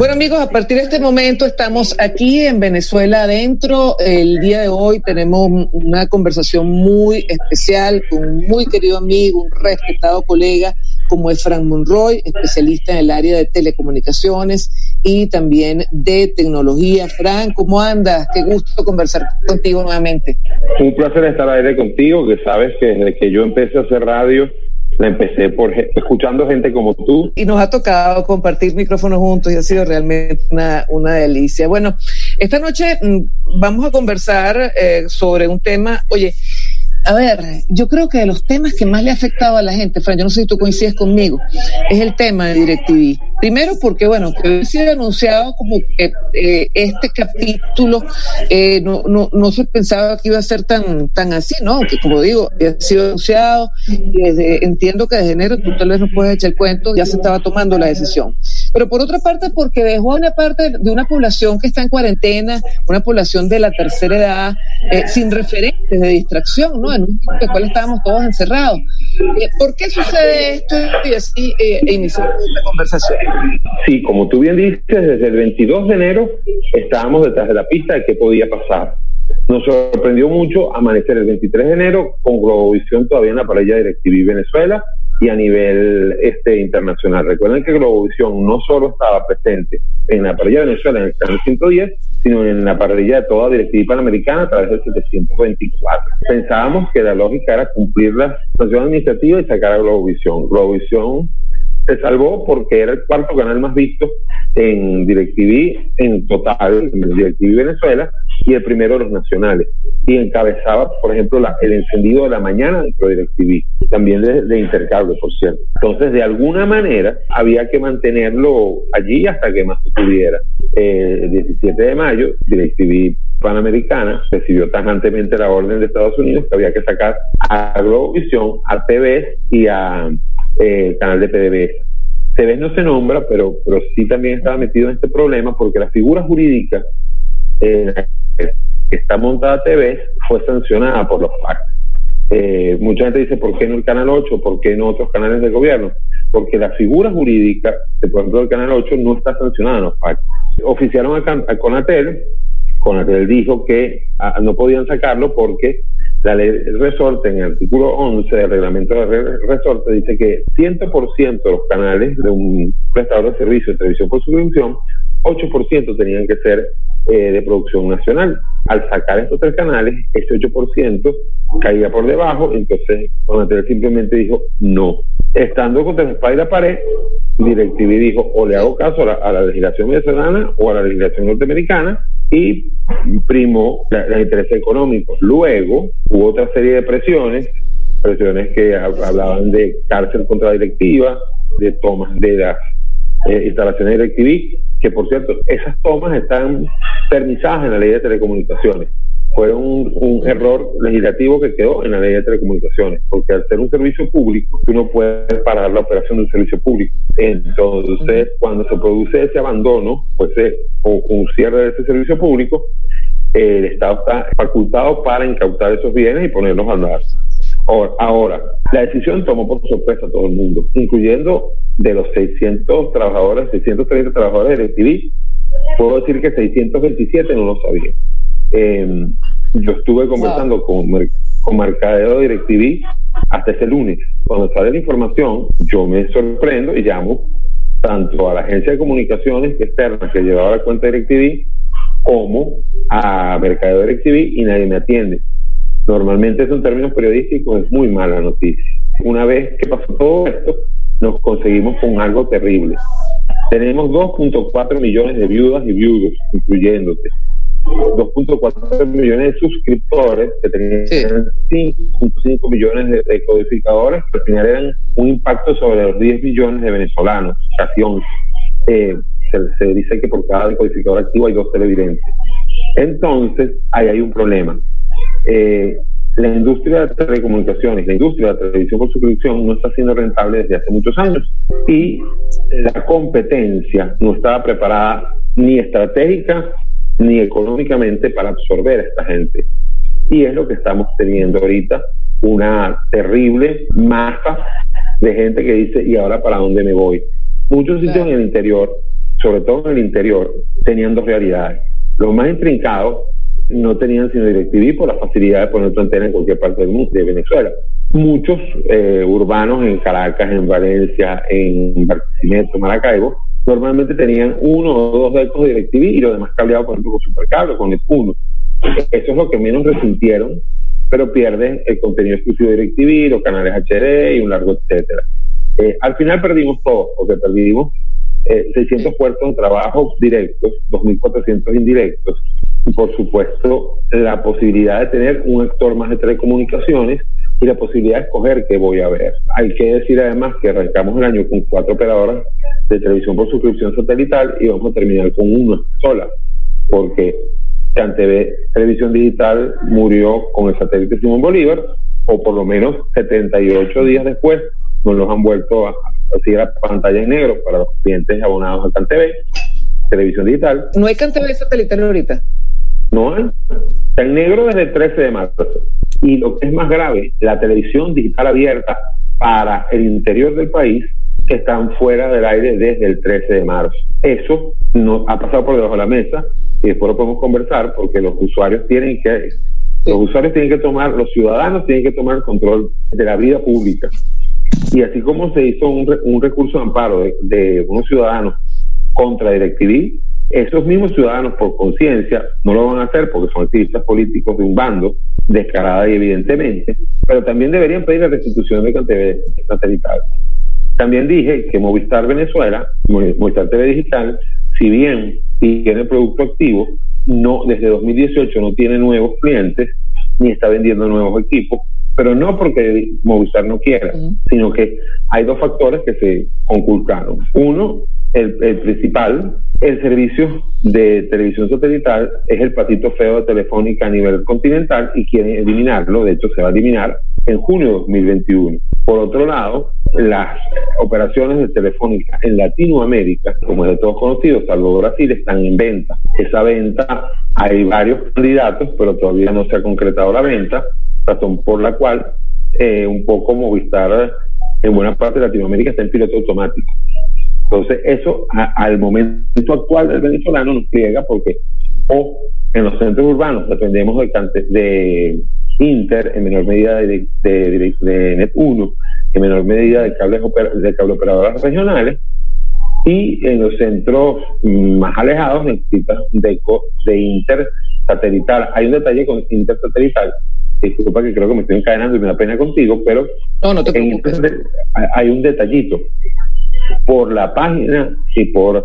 Bueno amigos, a partir de este momento estamos aquí en Venezuela adentro. El día de hoy tenemos una conversación muy especial con un muy querido amigo, un respetado colega como es Frank Monroy, especialista en el área de telecomunicaciones y también de tecnología. Frank, ¿cómo andas? Qué gusto conversar contigo nuevamente. Un placer estar al aire contigo, que sabes que desde que yo empecé a hacer radio, empecé por escuchando gente como tú. Y nos ha tocado compartir micrófonos juntos y ha sido realmente una, una delicia. Bueno, esta noche mm, vamos a conversar eh, sobre un tema, oye, a ver, yo creo que de los temas que más le ha afectado a la gente, Fran, yo no sé si tú coincides conmigo, es el tema de DirecTV. Primero porque, bueno, que ha sido anunciado como que eh, este capítulo eh, no, no, no se pensaba que iba a ser tan, tan así, ¿no? Que como digo, ha sido anunciado, y desde, entiendo que desde enero tú tal vez no puedes echar el cuento, ya se estaba tomando la decisión. Pero por otra parte, porque dejó a una parte de una población que está en cuarentena, una población de la tercera edad, eh, sin referentes de distracción, ¿no? En un momento en el cual estábamos todos encerrados. Eh, ¿Por qué sucede esto? Y así eh, iniciamos esta conversación. Sí, como tú bien dices, desde el 22 de enero estábamos detrás de la pista de qué podía pasar. Nos sorprendió mucho amanecer el 23 de enero con Globovisión todavía en la parrilla DirecTV Venezuela y a nivel este internacional. Recuerden que Globovisión no solo estaba presente en la parrilla de Venezuela en el canal 110, sino en la parrilla de toda DirecTV Panamericana a través del 724. Pensábamos que la lógica era cumplir la sanción administrativa y sacar a Globovisión. Globovisión se salvó porque era el cuarto canal más visto en DirecTV en total, en DirecTV Venezuela, y el primero de los nacionales. Y encabezaba, por ejemplo, la, el encendido de la mañana dentro de DirecTV, también de, de intercambio, por cierto. Entonces, de alguna manera, había que mantenerlo allí hasta que más pudiera. El 17 de mayo, DirecTV Panamericana recibió tajantemente la orden de Estados Unidos que había que sacar a Globovisión, a TV y a eh, canal de PDVSA. CBS no se nombra, pero, pero sí también estaba metido en este problema porque la figura jurídica eh, que está montada TV fue sancionada por los FAC. Eh, mucha gente dice, ¿por qué no el Canal 8? ¿Por qué no otros canales de gobierno? Porque la figura jurídica, por ejemplo, el Canal 8 no está sancionada en los FAC. Oficiaron a, a Conatel, Conatel dijo que a, no podían sacarlo porque la ley resorte en el artículo 11 del reglamento de resorte dice que 100% de los canales de un prestador de servicio de televisión por suscripción, 8% tenían que ser eh, de producción nacional. Al sacar estos tres canales, ese 8% caía por debajo, entonces Conatel simplemente dijo no. Estando contra la espalda y la pared, DirecTV dijo o le hago caso a la, a la legislación venezolana o a la legislación norteamericana y primó los intereses económicos. Luego hubo otra serie de presiones, presiones que hablaban de cárcel contra directiva, de tomas de las eh, instalaciones DirecTV, que por cierto, esas tomas están permisadas en la ley de telecomunicaciones. Fue un, error legislativo que quedó en la ley de telecomunicaciones, porque al ser un servicio público, tú no puedes parar la operación de un servicio público. Entonces, cuando se produce ese abandono, pues eh, o un cierre de ese servicio público, el Estado está facultado para incautar esos bienes y ponerlos a andar. Ahora, ahora, la decisión tomó por sorpresa a todo el mundo, incluyendo de los 600 trabajadores, 630 trabajadores de TV, puedo decir que 627 no lo sabían. Eh, yo estuve conversando wow. con, con Mercadeo DirecTV hasta ese lunes. Cuando sale la información, yo me sorprendo y llamo tanto a la agencia de comunicaciones externa que llevaba la cuenta DirecTV como a Mercadeo DirecTV y nadie me atiende. Normalmente eso en términos periodísticos es muy mala noticia. Una vez que pasó todo esto, nos conseguimos con algo terrible. Tenemos 2.4 millones de viudas y viudos, incluyéndote. 2.4 millones de suscriptores que tenían 5.5 millones de, de, codificadores, que al final eran un impacto sobre los 10 millones de venezolanos, casi 11. Eh, se, se, dice que por cada decodificador activo hay dos televidentes. Entonces, ahí hay un problema. Eh, la industria de telecomunicaciones, la industria de la televisión por suscripción no está siendo rentable desde hace muchos años y la competencia no estaba preparada ni estratégica ni económicamente para absorber a esta gente. Y es lo que estamos teniendo ahorita, una terrible masa de gente que dice, ¿y ahora para dónde me voy? Muchos sitios en el interior, sobre todo en el interior, tenían dos realidades. Los más intrincados no tenían sino DirecTV por la facilidad de poner tu antena en cualquier parte del mundo, de Venezuela. Muchos eh, urbanos en Caracas, en Valencia, en Barquisimeto, Maracaibo, normalmente tenían uno o dos decos de DirecTV y los demás cableados, por ejemplo, con Supercable, con el uno. Eso es lo que menos resintieron, pero pierden el contenido exclusivo de DirecTV, los canales HD y un largo etcétera. Eh, al final perdimos todo, porque perdimos eh, 600 puestos de trabajo directos, 2.400 indirectos, y por supuesto la posibilidad de tener un actor más de telecomunicaciones y la posibilidad de escoger qué voy a ver. Hay que decir además que arrancamos el año con cuatro operadoras de televisión por suscripción satelital y vamos a terminar con una sola, porque CanTV Televisión Digital murió con el satélite Simón Bolívar, o por lo menos 78 días después nos los han vuelto a, a la pantalla en negro para los clientes abonados a CanTV Televisión Digital. ¿No hay CanTV satelital ahorita? No hay. Está en negro desde el 13 de marzo. Y lo que es más grave, la televisión digital abierta para el interior del país están fuera del aire desde el 13 de marzo. Eso no ha pasado por debajo de la mesa y después lo podemos conversar porque los usuarios tienen que los usuarios tienen que tomar, los ciudadanos tienen que tomar control de la vida pública. Y así como se hizo un, un recurso de amparo de, de unos ciudadanos contra DirecTV, esos mismos ciudadanos por conciencia no lo van a hacer porque son activistas políticos de un bando, descarada y evidentemente, pero también deberían pedir la restitución de TV satelital. También dije que Movistar Venezuela, Movistar TV Digital, si bien tiene producto activo, no desde 2018 no tiene nuevos clientes ni está vendiendo nuevos equipos, pero no porque Movistar no quiera, sino que hay dos factores que se conculcaron. Uno, el, el, principal, el servicio de televisión satelital es el patito feo de Telefónica a nivel continental y quieren eliminarlo, de hecho se va a eliminar en junio de 2021. Por otro lado, las operaciones de Telefónica en Latinoamérica, como es de todos conocidos, salvo Brasil, están en venta. Esa venta, hay varios candidatos, pero todavía no se ha concretado la venta, razón por la cual eh, un poco Movistar en buena parte de Latinoamérica está en piloto automático. Entonces, eso a, al momento actual del venezolano nos pliega porque o en los centros urbanos dependemos de, de Inter, en menor medida de, de, de, Net 1, en menor medida de cables de cable operadoras regionales, y en los centros más alejados necesitas de, de intersatelital. Hay un detalle con intersatelital, disculpa que creo que me estoy encadenando y me da pena contigo, pero no, no te en hay un detallito por la página y por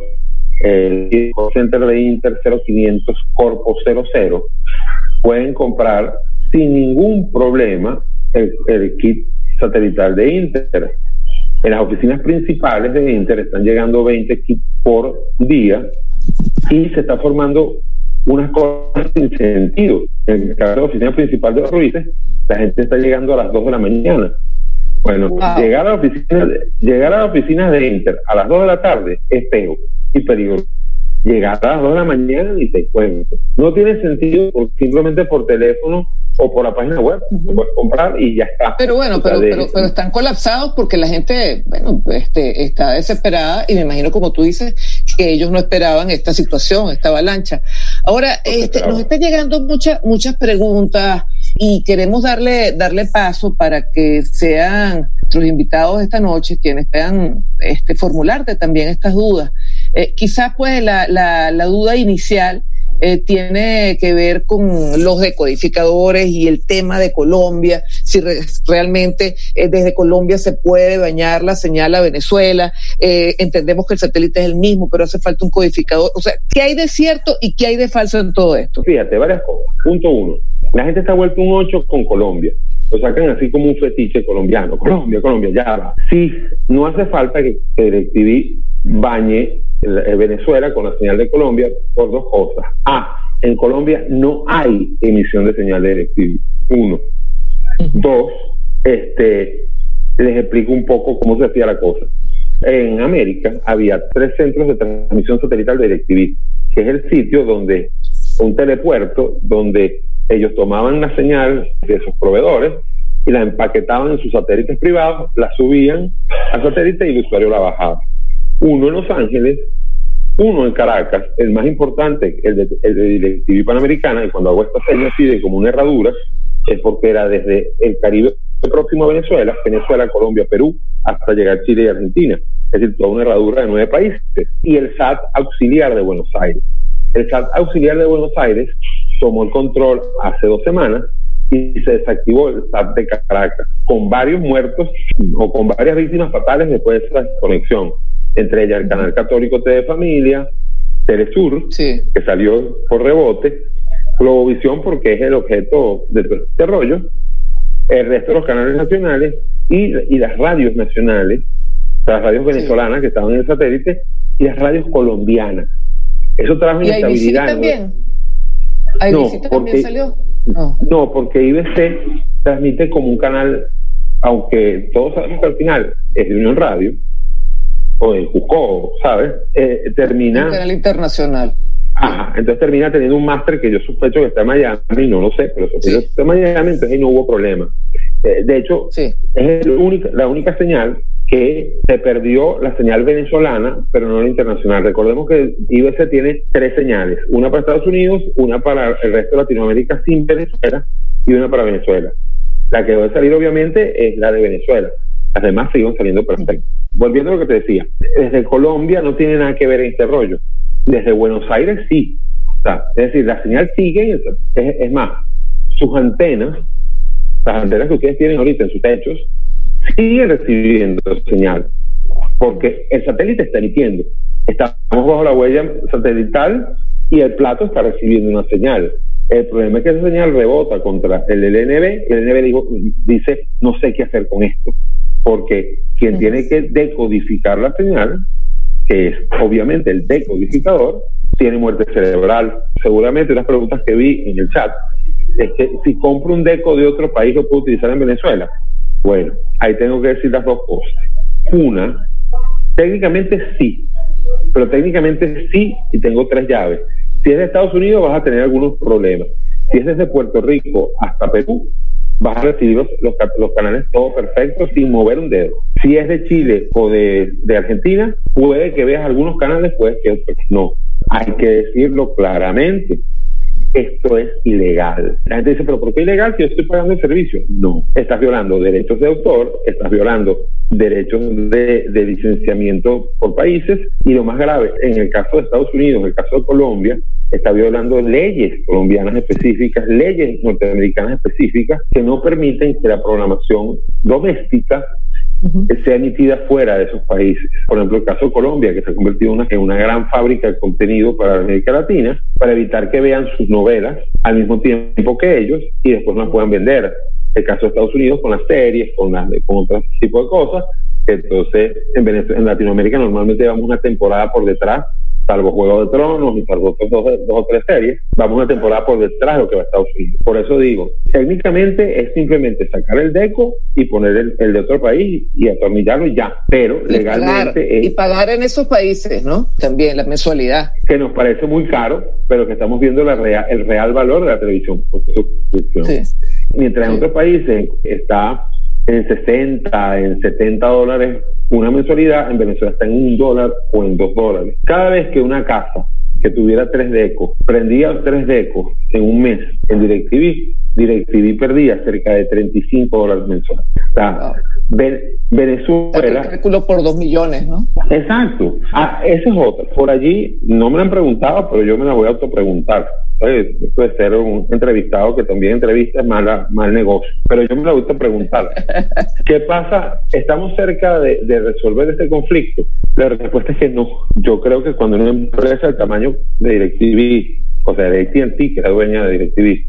el center de Inter 0500 Corpo 00 pueden comprar sin ningún problema el, el, kit satelital de Inter. En las oficinas principales de Inter están llegando 20 kits por día y se está formando unas cosas sin sentido. En el caso de la oficina principal de Ruiz, la gente está llegando a las 2 de la mañana bueno, wow. llegar, a la oficina, llegar a la oficina de Inter a las 2 de la tarde es feo y peligroso. Llegar a las 2 de la mañana y te cuento. No tiene sentido por, simplemente por teléfono o por la página web. Uh -huh. puedes comprar y ya está. Pero bueno, pero, pero, pero, están colapsados porque la gente, bueno, este, está desesperada y me imagino, como tú dices, que ellos no esperaban esta situación, esta avalancha. Ahora, este, nos están llegando muchas, muchas preguntas y queremos darle, darle paso para que sean nuestros invitados esta noche quienes puedan este, formularte también estas dudas. Eh, quizás pues la, la, la duda inicial eh, tiene que ver con los decodificadores y el tema de Colombia, si re realmente eh, desde Colombia se puede bañar la señal a Venezuela. Eh, entendemos que el satélite es el mismo, pero hace falta un codificador. O sea, ¿qué hay de cierto y qué hay de falso en todo esto? Fíjate, varias cosas. Punto uno. La gente está vuelto un 8 con Colombia. Lo sacan así como un fetiche colombiano. Colombia, Colombia, ya va. Sí, no hace falta que, que DirecTV bañe Venezuela con la señal de Colombia por dos cosas. A, en Colombia no hay emisión de señal de DirecTV. Uno. Dos, este, les explico un poco cómo se hacía la cosa. En América había tres centros de transmisión satelital de DirecTV, que es el sitio donde un telepuerto donde ellos tomaban la señal de sus proveedores y la empaquetaban en sus satélites privados, la subían al satélite y el usuario la bajaba. Uno en Los Ángeles, uno en Caracas, el más importante, el de, el de Panamericana, y cuando hago esta señal así de como una herradura, es porque era desde el Caribe próximo a Venezuela, Venezuela, Colombia, Perú, hasta llegar a Chile y Argentina. Es decir, toda una herradura de nueve países. Y el SAT auxiliar de Buenos Aires. El SAT auxiliar de Buenos Aires tomó el control hace dos semanas y se desactivó el SAT de Caracas, con varios muertos o con varias víctimas fatales después de esa desconexión. Entre ellas el canal católico TV Familia, Telesur, Sí. que salió por rebote, Globovisión porque es el objeto de todo este rollo, el resto de los canales nacionales y, y las radios nacionales, las radios venezolanas que estaban en el satélite y las radios colombianas. Eso trajo ¿Y inestabilidad. también? No, ¿IBC también porque- salió? No. No, porque IBC transmite como un canal, aunque todos sabemos que al final es de Unión Radio, o de Juco, ¿sabes? Eh, termina. Canal internacional. Ajá, entonces termina teniendo un máster que yo sospecho que está en Miami, no lo sé, pero sospecho Sí. que está en Miami, entonces ahí no hubo problema. Eh, de hecho, Sí. es el única- la única señal que se perdió la señal venezolana, pero no la internacional. Recordemos que IBC tiene tres señales, una para Estados Unidos, una para el resto de Latinoamérica sin Venezuela y una para Venezuela. La que debe salir obviamente es la de Venezuela. Las demás siguen saliendo perfectas. Volviendo a lo que te decía, desde Colombia no tiene nada que ver este rollo. Desde Buenos Aires sí. O sea, es decir, la señal sigue, es, más, sus antenas, las antenas que ustedes tienen ahorita en sus techos, siguen recibiendo señal, porque el satélite está emitiendo. Estamos bajo la huella satelital y el plato está recibiendo una señal. El problema es que esa señal rebota contra el LNB y el LNB dice, no sé qué hacer con esto, porque quien tiene que decodificar la señal, que es obviamente el decodificador, tiene muerte cerebral. Seguramente las preguntas que vi en el chat es que si compro un deco de otro país lo puedo utilizar en Venezuela. Bueno, ahí tengo que decir las dos cosas. Una, técnicamente sí, pero técnicamente sí y tengo tres llaves. Si es de Estados Unidos vas a tener algunos problemas. Si es desde Puerto Rico hasta Perú, vas a recibir los, los, ca- los canales todos perfectos sin mover un dedo. Si es de Chile o de, de Argentina, puede que veas algunos canales, puede que otros no. Hay que decirlo claramente esto es ilegal. La gente dice, pero ¿por qué ilegal si yo estoy pagando el servicio? No, estás violando derechos de autor, estás violando derechos de, licenciamiento por países y lo más grave, en el caso de Estados Unidos, en el caso de Colombia, está violando leyes colombianas específicas, leyes norteamericanas específicas que no permiten que la programación doméstica sea emitida fuera de esos países. Por ejemplo, el caso de Colombia, que se ha convertido en una, en una gran fábrica de contenido para América Latina, para evitar que vean sus novelas al mismo tiempo que ellos y después no las puedan vender. El caso de Estados Unidos con las series, con, las, con otro tipo de cosas. Entonces, en, Venezuela, en Latinoamérica normalmente llevamos una temporada por detrás salvo Juego de Tronos y salvo otras dos, dos o tres series, vamos una temporada por detrás de lo que va a Estados Unidos. Por eso digo, técnicamente es simplemente sacar el deco y poner el, el de otro país y atornillarlo y ya, pero Y legalmente pagar, es y pagar en esos países, ¿no? También la mensualidad. que nos parece muy caro, pero que estamos viendo la el real valor de la televisión por suscripción. Sí. Mientras en otros países está en 60, en 70 dólares una mensualidad, en Venezuela está en un dólar o en dos dólares. Cada vez que una casa que tuviera tres decos prendía tres decos en un mes en DirecTV, DirecTV perdía cerca de 35 dólares mensuales. O sea, Wow. Ve- Venezuela... El cálculo por dos millones, ¿no? Exacto. Ah, esa es otra. Por allí no me la han preguntado, pero yo me la voy a autopreguntar. Esto de ser un entrevistado que también entrevista es mala, mal negocio. Pero yo me la voy a autopreguntar. ¿Qué pasa? ¿Estamos cerca de, de resolver este conflicto? La respuesta es que no. Yo creo que cuando una empresa del tamaño de DirecTV, o sea, de AT&T, que es la dueña de DirecTV,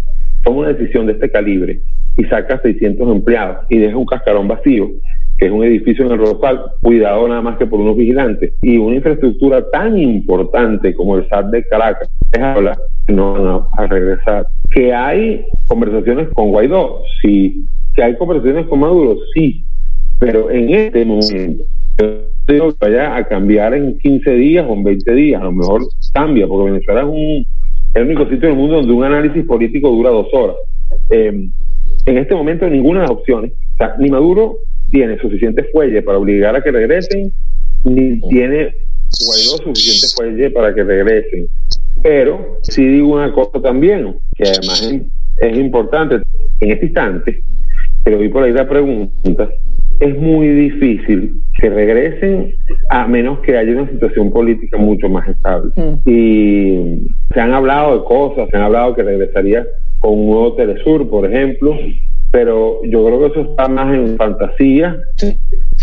toma una decisión de este calibre y saca 600 empleados y deja un cascarón vacío, que es un edificio en el Rosal, cuidado nada más que por unos vigilantes, y una infraestructura tan importante como el SAT de Caracas, es hablar, no van a regresar. Que hay conversaciones con Guaidó, sí. Que hay conversaciones con Maduro, sí. Pero en este momento, yo vaya a cambiar en 15 días o en 20 días, a lo mejor cambia, porque Venezuela es un el único sitio en el mundo donde un análisis político dura dos horas. Eh, en este momento ninguna de las opciones, ni Maduro tiene suficiente fuelle para obligar a que regresen, ni tiene Guaidó suficiente fuelle para que regresen. Pero sí digo una cosa también, que además es, importante en este instante, pero vi por ahí la pregunta, es muy difícil que regresen a menos que haya una situación política mucho más estable. Mm. Y se han hablado de cosas, se han hablado que regresaría con un nuevo Telesur, por ejemplo, pero yo creo que eso está más en fantasía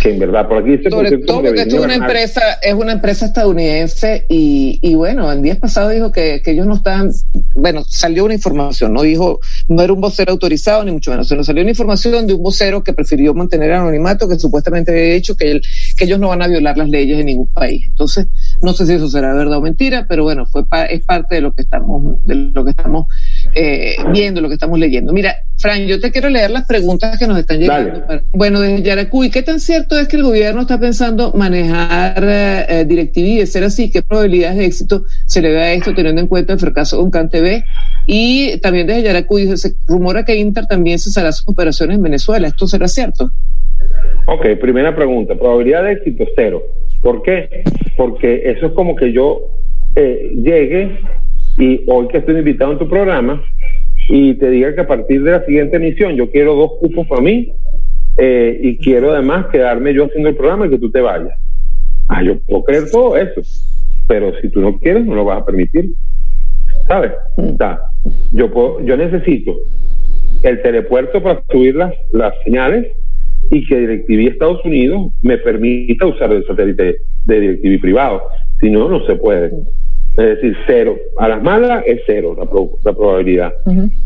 que en verdad. Por aquí Sobre todo porque esto es una empresa, es una empresa estadounidense y, y bueno, el día pasado dijo que, que, ellos no estaban, bueno, salió una información, no dijo, no era un vocero autorizado ni mucho menos, sino salió una información de un vocero que prefirió mantener anonimato, que supuestamente había dicho que, que ellos no van a violar las leyes en ningún país. Entonces, no sé si eso será verdad o mentira, pero bueno, fue es parte de lo que estamos, de lo que estamos eh, viendo, lo que estamos leyendo. Mira, Fran, yo te quiero leer las preguntas que nos están llegando. Bueno, desde Yaracuy, ¿qué tan cierto es que el gobierno está pensando manejar eh, eh DirecTV? De ser así, ¿qué probabilidades de éxito se le da a esto teniendo en cuenta el fracaso con CanTV? Y también desde Yaracuy se rumora que Inter también cesará sus operaciones en Venezuela. ¿Esto será cierto? Ok, primera pregunta. Probabilidad de éxito cero. ¿Por qué? Porque eso es como que yo eh, llegue y hoy que estoy invitado en tu programa, y te diga que a partir de la siguiente emisión yo quiero dos cupos para mí eh, y quiero además quedarme yo haciendo el programa y que tú te vayas. Ah, yo puedo creer todo eso, pero si tú no quieres no lo vas a permitir. ¿Sabes? yo, puedo, yo necesito el telepuerto para subir las, las señales y que DirecTV Estados Unidos me permita usar el satélite de DirecTV privado. Si no, no se puede. Es decir, cero. A las malas es cero la, la probabilidad.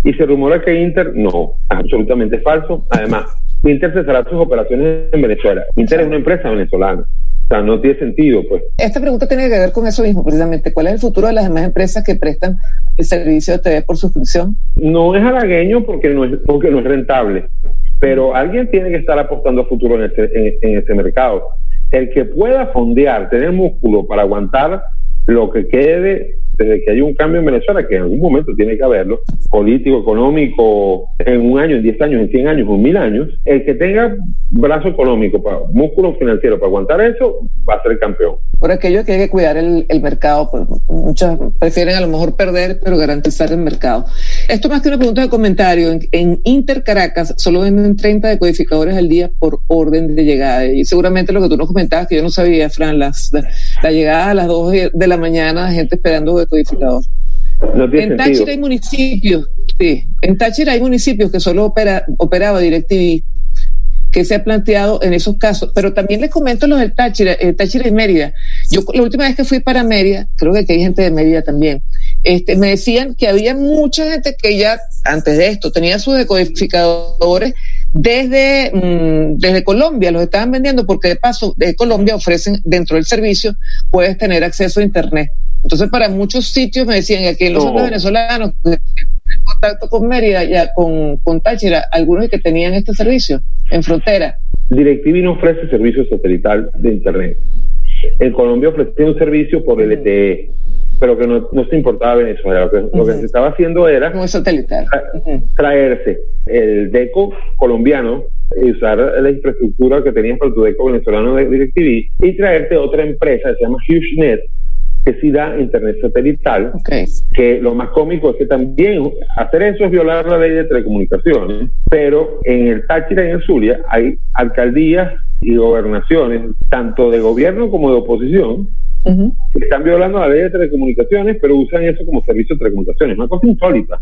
Y se rumora que Inter, no, absolutamente falso. Además, Inter cesará sus operaciones en Venezuela. Inter es una empresa venezolana. O sea, no tiene sentido, pues. Esta pregunta tiene que ver con eso mismo, precisamente. ¿Cuál es el futuro de las demás empresas que prestan el servicio de TV por suscripción? No es halagueño porque no es, porque no es rentable, pero alguien tiene que estar apostando a futuro en este, en, en este mercado. El que pueda fondear, tener músculo para aguantar lo que quede desde que hay un cambio en Venezuela, que en algún momento tiene que haberlo, político, económico, en un año, en 10 años, en 100 años, en mil años, el que tenga brazo económico, para, músculo financiero para aguantar eso, va a ser campeón. Por aquello que hay que cuidar el, mercado, pues muchas prefieren a lo mejor perder, pero garantizar el mercado. Esto más que una pregunta de comentario, en, Inter Caracas solo venden 30 decodificadores al día por orden de llegada. Y seguramente lo que tú nos comentabas, que yo no sabía, Fran, las, la, llegada a las 2 de la mañana, gente esperando decodificador. en Táchira hay municipios, sí, en Táchira hay municipios que solo opera, operaba DirecTV que se ha planteado en esos casos. Pero también les comento los del Táchira, eh, Táchira y Mérida. Yo la última vez que fui para Mérida, creo que aquí hay gente de Mérida también, este, me decían que había mucha gente que ya antes de esto tenía sus decodificadores desde, mm, desde Colombia, los estaban vendiendo porque de paso de Colombia ofrecen dentro del servicio, puedes tener acceso a Internet. Entonces, para muchos sitios me decían, y aquí los venezolanos, en contacto con Mérida, ya con, con Táchira, algunos que tenían este servicio en frontera. DirecTV no ofrece servicio satelital de Internet. En Colombia ofrecía un servicio por LTE, pero que no, no se importaba a Venezuela. Lo que, se estaba haciendo era satelital. traerse el DECO colombiano y usar la infraestructura que tenías para tu DECO venezolano de DirecTV y traerte otra empresa que se llama HughesNet que sí da internet satelital, que lo más cómico es que también hacer eso es violar la ley de telecomunicaciones, pero en el Táchira y en Zulia hay alcaldías y gobernaciones, tanto de gobierno como de oposición, que están violando la ley de telecomunicaciones, pero usan eso como servicio de telecomunicaciones. Una cosa insólita,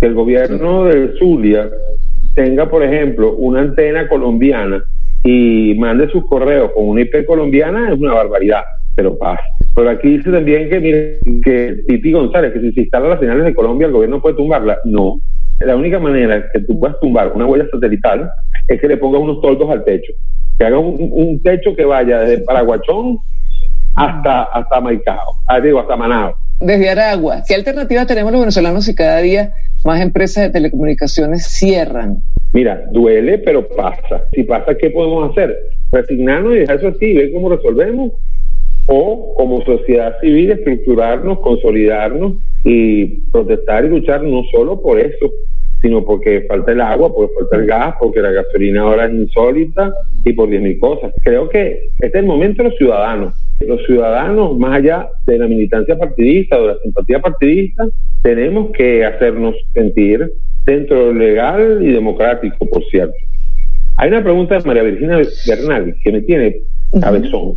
que el gobierno de Zulia tenga, por ejemplo, una antena colombiana y mande sus correos con una IP colombiana es una barbaridad, pero pasa. Pero aquí dice también que, mire, que Titi González, que si se instalan las señales de Colombia, el gobierno puede tumbarla. No, La única manera que tú puedas tumbar una huella satelital es que le pongas unos toldos al techo. Que haga un, un techo que vaya desde Paraguachón hasta, hasta Maicao, ah, digo, hasta Manao. Desde Aragua, ¿qué alternativa tenemos los venezolanos si cada día más empresas de telecomunicaciones cierran? Mira, duele, pero pasa. Si pasa, ¿qué podemos hacer? Resignarnos y dejar eso así, ver cómo resolvemos. O como sociedad civil, estructurarnos, consolidarnos y protestar y luchar no solo por eso, sino porque falta el agua, porque falta el gas, porque la gasolina ahora es insólita y por diez mil cosas. Creo que este es el momento de los ciudadanos. Los ciudadanos, más allá de la militancia partidista o de la simpatía partidista, tenemos que hacernos sentir dentro de lo legal y democrático, por cierto. Hay una pregunta de María Virginia Bernal que me tiene cabezón,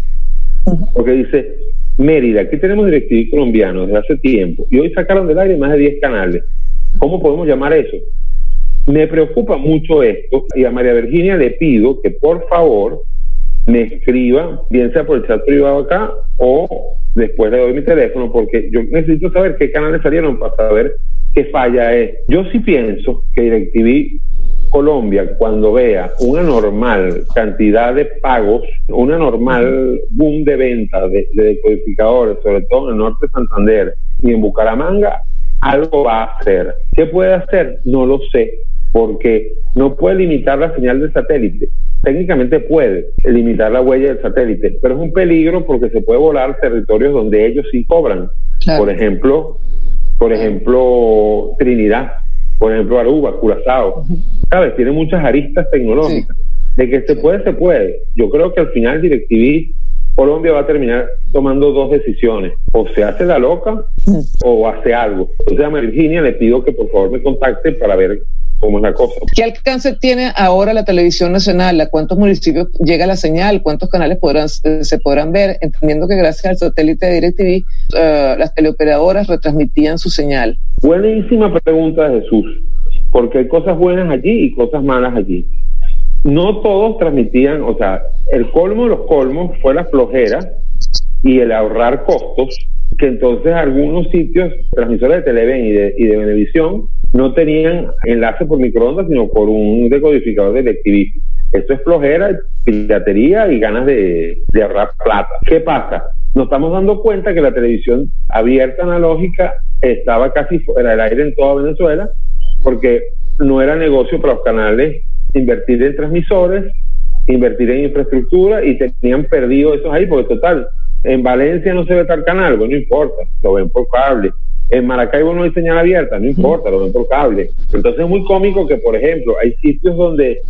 porque dice, Mérida, aquí tenemos directivos colombianos desde hace tiempo y hoy sacaron del aire más de 10 canales. ¿Cómo podemos llamar eso? Me preocupa mucho esto y a María Virginia le pido que por favor me escriba, bien sea por el chat privado acá o después le doy mi teléfono, porque yo necesito saber qué canales salieron para saber qué falla es. Yo sí pienso que DirecTV Colombia, cuando vea una normal cantidad de pagos, una normal boom de venta de, de decodificadores, sobre todo en el norte de Santander y en Bucaramanga, algo va a hacer. ¿Qué puede hacer? No lo sé, porque no puede limitar la señal de satélite técnicamente puede limitar la huella del satélite, pero es un peligro porque se puede volar territorios donde ellos sí cobran. Por ejemplo, por ejemplo, Trinidad, por ejemplo, Aruba, Curazao. ¿Sabes? Tiene muchas aristas tecnológicas. De que se puede, se puede. Yo creo que al final DirecTV Colombia va a terminar tomando dos decisiones. O se hace la loca o hace algo. Entonces a Virginia le pido que por favor me contacte para ver cómo es la cosa. ¿Qué alcance tiene ahora la televisión nacional? ¿A cuántos municipios llega la señal? ¿Cuántos canales podrán, eh, se podrán ver? Entendiendo que gracias al satélite de DirecTV uh, las teleoperadoras retransmitían su señal. Buenísima pregunta, Jesús, porque hay cosas buenas allí y cosas malas allí. No todos transmitían, o sea, el colmo de los colmos fue la flojera y el ahorrar costos, que entonces algunos sitios, transmisores de Televen y de, y de Venevisión, no tenían enlace por microondas, sino por un decodificador de DirecTV. Esto es flojera, piratería y ganas de, de ahorrar plata. ¿Qué pasa? Nos estamos dando cuenta que la televisión abierta analógica estaba casi fuera del aire en toda Venezuela, porque no era negocio para los canales invertir en transmisores, invertir en infraestructura y tenían perdido esos ahí, porque total, en Valencia no se ve tal canal, bueno, no importa, lo ven por cable. En Maracaibo no hay señal abierta, no importa, lo ven por cable. Entonces es muy cómico que, por ejemplo, hay sitios donde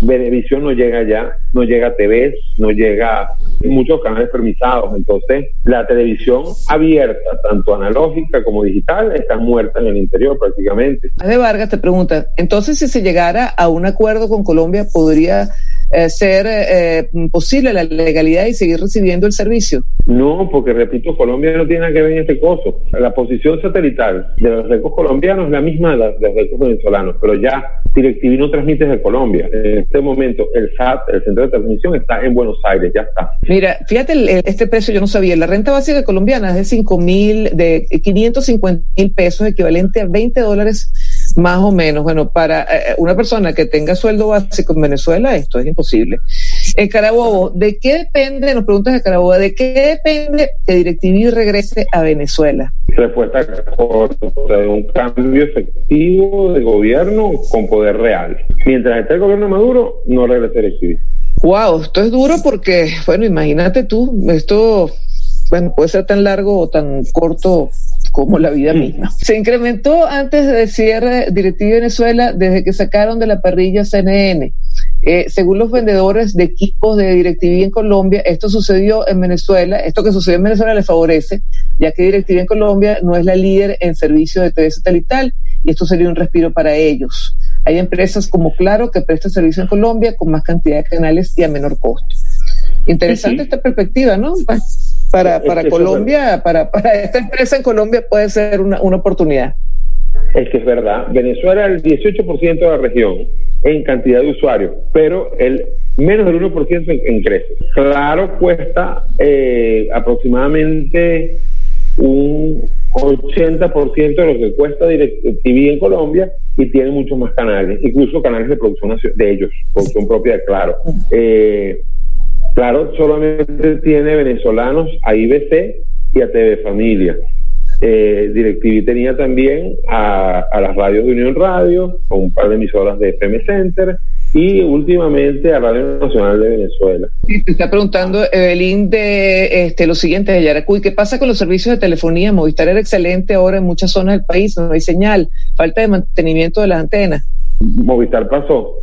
Venevisión no llega ya, no llega a TV, no llega muchos canales permisados. Entonces, la televisión abierta, tanto analógica como digital, está muerta en el interior prácticamente. De Vargas te pregunta, entonces si se llegara a un acuerdo con Colombia, ¿podría eh, ser eh, posible la legalidad y seguir recibiendo el servicio? No, porque repito, Colombia no tiene nada que ver en este coso. La posición satelital de los recos colombianos es la misma de los recos venezolanos, pero ya DirecTV no transmite desde Colombia. En este momento el SAT, el centro de transmisión, está en Buenos Aires, ya está. Mira, fíjate el, este precio, yo no sabía, la renta básica colombiana es de 5 mil, de 550 mil pesos, equivalente a 20 dólares más o menos. Bueno, para eh, una persona que tenga sueldo básico en Venezuela, esto es imposible. En Carabobo, ¿de qué depende, nos preguntas de Carabobo, ¿de qué depende que DirecTV regrese a Venezuela? Respuesta corta, de un cambio efectivo de gobierno con poder real. Mientras esté el gobierno Maduro, no regrese DirecTV. Wow, esto es duro porque, bueno, imagínate tú, esto bueno, puede ser tan largo o tan corto como la vida misma. Se incrementó antes de cierre Directivo Venezuela desde que sacaron de la parrilla CNN. Eh, según los vendedores de equipos de DirecTV en Colombia, esto sucedió en Venezuela, esto que sucedió en Venezuela le favorece, ya que DirecTV en Colombia no es la líder en servicio de TV satelital y esto sería un respiro para ellos. Hay empresas como Claro que prestan servicio en Colombia con más cantidad de canales y a menor costo. Interesante esta perspectiva, ¿no? Para, para Colombia, para, para esta empresa en Colombia puede ser una, una oportunidad. Es que es verdad. Venezuela el 18% de la región en cantidad de usuarios, pero el menos del 1% en, en creces. Claro, cuesta eh, aproximadamente un 80% de lo que cuesta DirecTV en Colombia y tiene muchos más canales, incluso canales de producción de ellos, producción propia de Claro. Eh, claro, solamente tiene venezolanos a IBC y a TV Familia. Eh, DirecTV tenía también a, a, las radios de Unión Radio, con un par de emisoras de FM Center, y últimamente a Radio Nacional de Venezuela. Sí, te está preguntando Evelyn de este, lo siguiente de Yaracuy, ¿qué pasa con los servicios de telefonía? Movistar era excelente ahora en muchas zonas del país, no hay señal, falta de mantenimiento de las antenas. Movistar pasó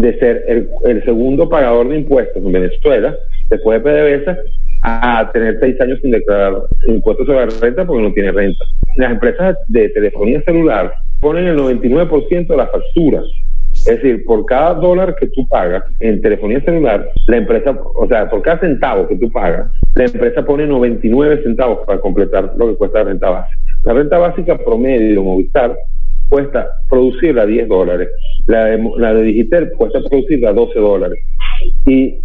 de ser el, el segundo pagador de impuestos en Venezuela, después de PDVSA, a tener seis años sin declarar impuestos sobre la renta porque no tiene renta. Las empresas de telefonía celular ponen el 99% de las facturas es decir, por cada dólar que tú pagas en telefonía celular, la empresa, o sea, por cada centavo que tú pagas, la empresa pone 99 centavos para completar lo que cuesta la renta básica. La renta básica promedio Movistar cuesta producirla 10 dólares. La de, la de Digitel cuesta producirla 12 dólares. Y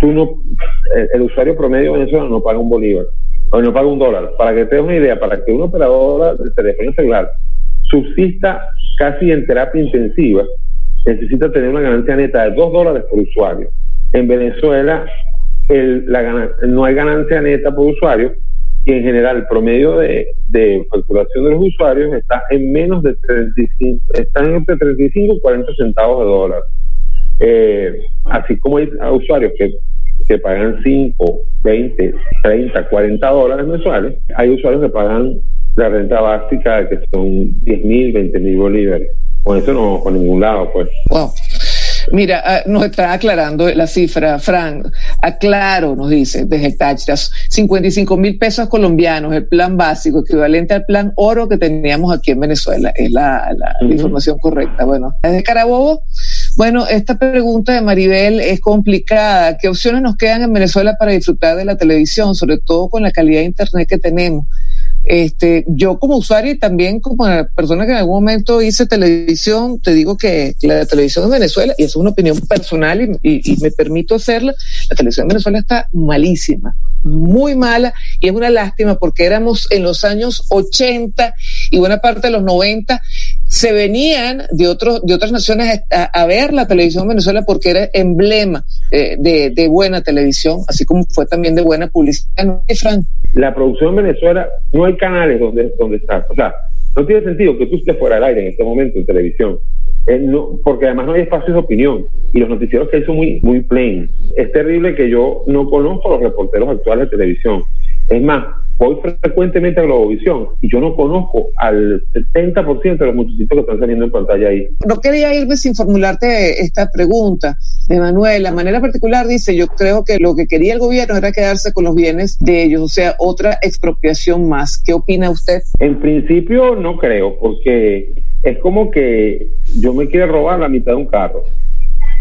tú no, el, usuario promedio venezolano no paga un bolívar, o no paga un dólar. Para que te des una idea, para que una operadora de telefonía celular subsista casi en terapia intensiva, necesita tener una ganancia neta de 2 dólares por usuario. En Venezuela el, la no hay ganancia neta por usuario y en general el promedio de, de facturación de los usuarios está en menos de 35, están entre 35 y 40 centavos de dólar. Eh, así como hay usuarios que, que pagan 5, 20, 30, 40 dólares mensuales, hay usuarios que pagan la renta básica que son 10 mil, 20 mil bolívares. Con eso no vamos por ningún lado, pues. Wow. Mira, ah, nos está aclarando la cifra, Fran. Aclaro, nos dice, desde Táchiras, 55 mil pesos colombianos, el plan básico, equivalente al plan oro que teníamos aquí en Venezuela. Es la, información correcta. Bueno, desde Carabobo, bueno, esta pregunta de Maribel es complicada. ¿Qué opciones nos quedan en Venezuela para disfrutar de la televisión, sobre todo con la calidad de Internet que tenemos? Este, yo como usuario y también como persona que en algún momento hice televisión, te digo que la televisión en Venezuela, y es una opinión personal y, y, me permito hacerla, la televisión en Venezuela está malísima, muy mala, y es una lástima porque éramos en los años 80 y buena parte de los 90 se venían de otros de otras naciones a, ver la televisión en Venezuela porque era emblema eh, de, buena televisión, así como fue también de buena publicidad. La producción en Venezuela no hay canales donde, donde estar. O sea, no tiene sentido que tú estés fuera del aire en este momento en televisión. Eh, no, porque además no hay espacios de opinión y los noticieros que hay son muy, muy plain. Es terrible que yo no conozco a los reporteros actuales de televisión. Es más, voy frecuentemente a Globovisión y yo no conozco al 70% de los muchachitos que están saliendo en pantalla ahí. No quería irme sin formularte esta pregunta de Manuel. La manera particular dice, yo creo que lo que quería el gobierno era quedarse con los bienes de ellos, o sea, otra expropiación más. ¿Qué opina usted? En principio no creo, porque es como que yo me quiero robar la mitad de un carro.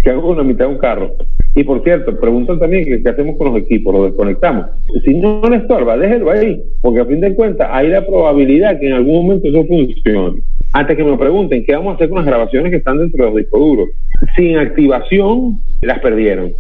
¿Qué hago con la mitad de un carro? Y por cierto, preguntan también qué, hacemos con los equipos, los desconectamos. Si no le estorba, déjelo ahí, porque a fin de cuentas hay la probabilidad que en algún momento eso funcione. Antes que me pregunten qué vamos a hacer con las grabaciones que están dentro de los discos duros. Sin activación, las perdieron.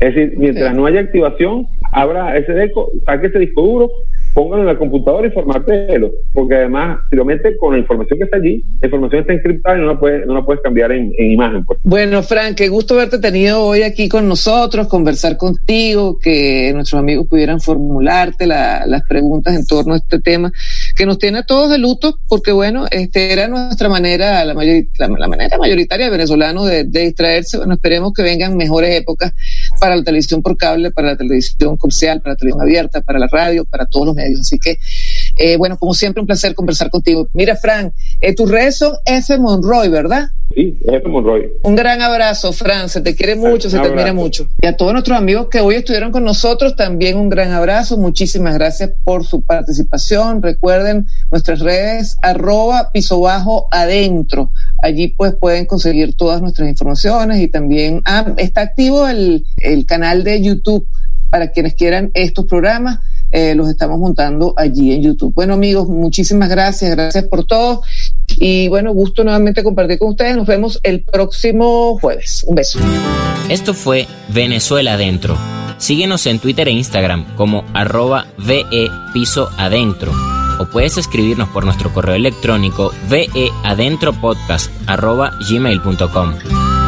Es decir, mientras no haya activación, habrá ese deco, saque ese disco duro, póngalo en la computadora y formatelo, porque además, si lo metes con la información que está allí, la información está encriptada y no la puedes, no la puedes cambiar en, imagen. Bueno, Frank, qué gusto verte tenido hoy aquí con nosotros, conversar contigo, que nuestros amigos pudieran formularte las preguntas en torno a este tema, que nos tiene a todos de luto, porque bueno, este era nuestra manera, la, la, manera mayoritaria de venezolanos de distraerse. Bueno, esperemos que vengan mejores épocas para la televisión por cable, para la televisión comercial, para la televisión abierta, para la radio, para todos los Así que, eh, bueno, como siempre, un placer conversar contigo. Mira, Fran, eh, tus redes son F. Monroy, ¿verdad? Sí, F. Monroy. Un gran abrazo, Fran. Se te quiere mucho, se te admira mucho. Y a todos nuestros amigos que hoy estuvieron con nosotros, también un gran abrazo. Muchísimas gracias por su participación. Recuerden nuestras redes, arroba piso bajo adentro. Allí pues pueden conseguir todas nuestras informaciones y también ah, está activo el, el canal de YouTube para quienes quieran estos programas eh, los estamos montando allí en YouTube. Bueno, amigos, muchísimas gracias, gracias por todo. Y bueno, gusto nuevamente compartir con ustedes. Nos vemos el próximo jueves. Un beso. Esto fue Venezuela Adentro. Síguenos en Twitter e Instagram como arroba VE Piso o puedes escribirnos por nuestro correo electrónico veadentropodcast.gmail.com.